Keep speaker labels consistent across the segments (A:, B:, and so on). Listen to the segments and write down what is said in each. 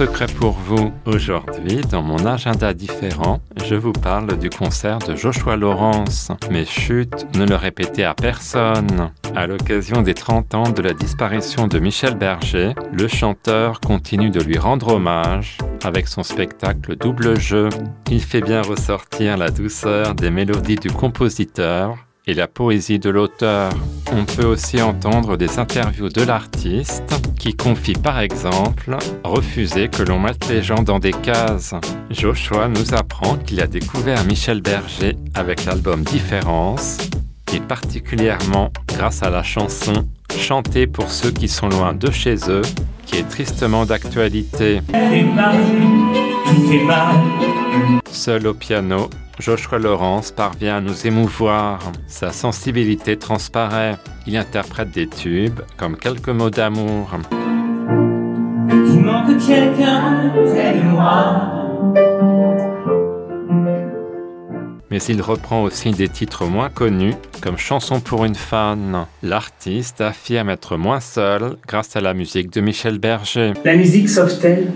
A: Secret pour vous. Aujourd'hui, dans mon agenda différent, je vous parle du concert de Joshua Lawrence. Mais chut, ne le répétez à personne. À l'occasion des 30 ans de la disparition de Michel Berger, le chanteur continue de lui rendre hommage avec son spectacle Double Jeu. Il fait bien ressortir la douceur des mélodies du compositeur et la poésie de l'auteur. On peut aussi entendre des interviews de l'artiste qui confie par exemple refuser que l'on mette les gens dans des cases. Joshua nous apprend qu'il a découvert Michel Berger avec l'album Différence et particulièrement grâce à la chanson Chantée pour ceux qui sont loin de chez eux qui est tristement d'actualité. Seul au piano, Joshua Lawrence parvient à nous émouvoir. Sa sensibilité transparaît. Il interprète des tubes comme quelques mots d'amour.
B: Quelqu'un.
A: Mais il reprend aussi des titres moins connus, comme Chanson pour une fan. L'artiste affirme être moins seul grâce à la musique de Michel Berger.
B: La musique sauve-t-elle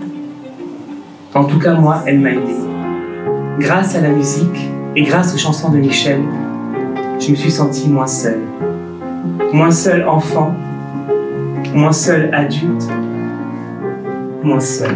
B: En tout cas, moi, elle m'a aidé. Grâce à la musique et grâce aux chansons de Michel, je me suis senti moins seul. Moins seul enfant, moins seul adulte, moins seul.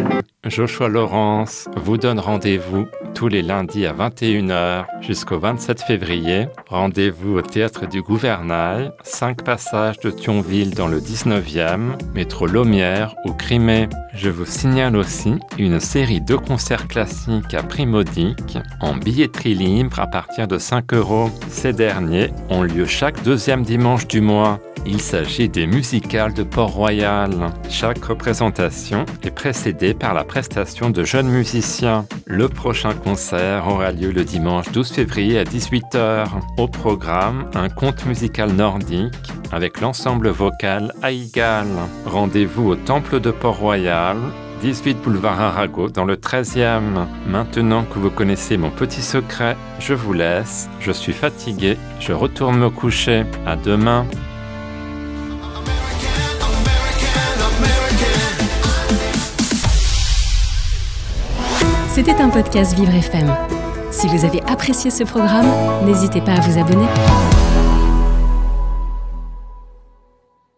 A: Joshua Lawrence vous donne rendez-vous tous les lundis à 21h jusqu'au 27 février. Rendez-vous au Théâtre du Gouvernail, 5 passages de Thionville dans le 19e, métro Lomière ou Crimée. Je vous signale aussi une série de concerts classiques à prix modique en billetterie libre à partir de 5 euros. Ces derniers ont lieu chaque deuxième dimanche du mois. Il s'agit des musicales de Port-Royal. Chaque représentation est précédée par la prestation de jeunes musiciens. Le prochain concert aura lieu le dimanche 12 février à 18h. Au programme, un conte musical nordique avec l'ensemble vocal Aïgal. Rendez-vous au Temple de Port-Royal 18 boulevard Arago dans le 13e. Maintenant que vous connaissez mon petit secret, je vous laisse. Je suis fatigué, je retourne me coucher. À demain.
C: C'était un podcast Vivre FM. Si vous avez apprécié ce programme, n'hésitez pas à vous abonner.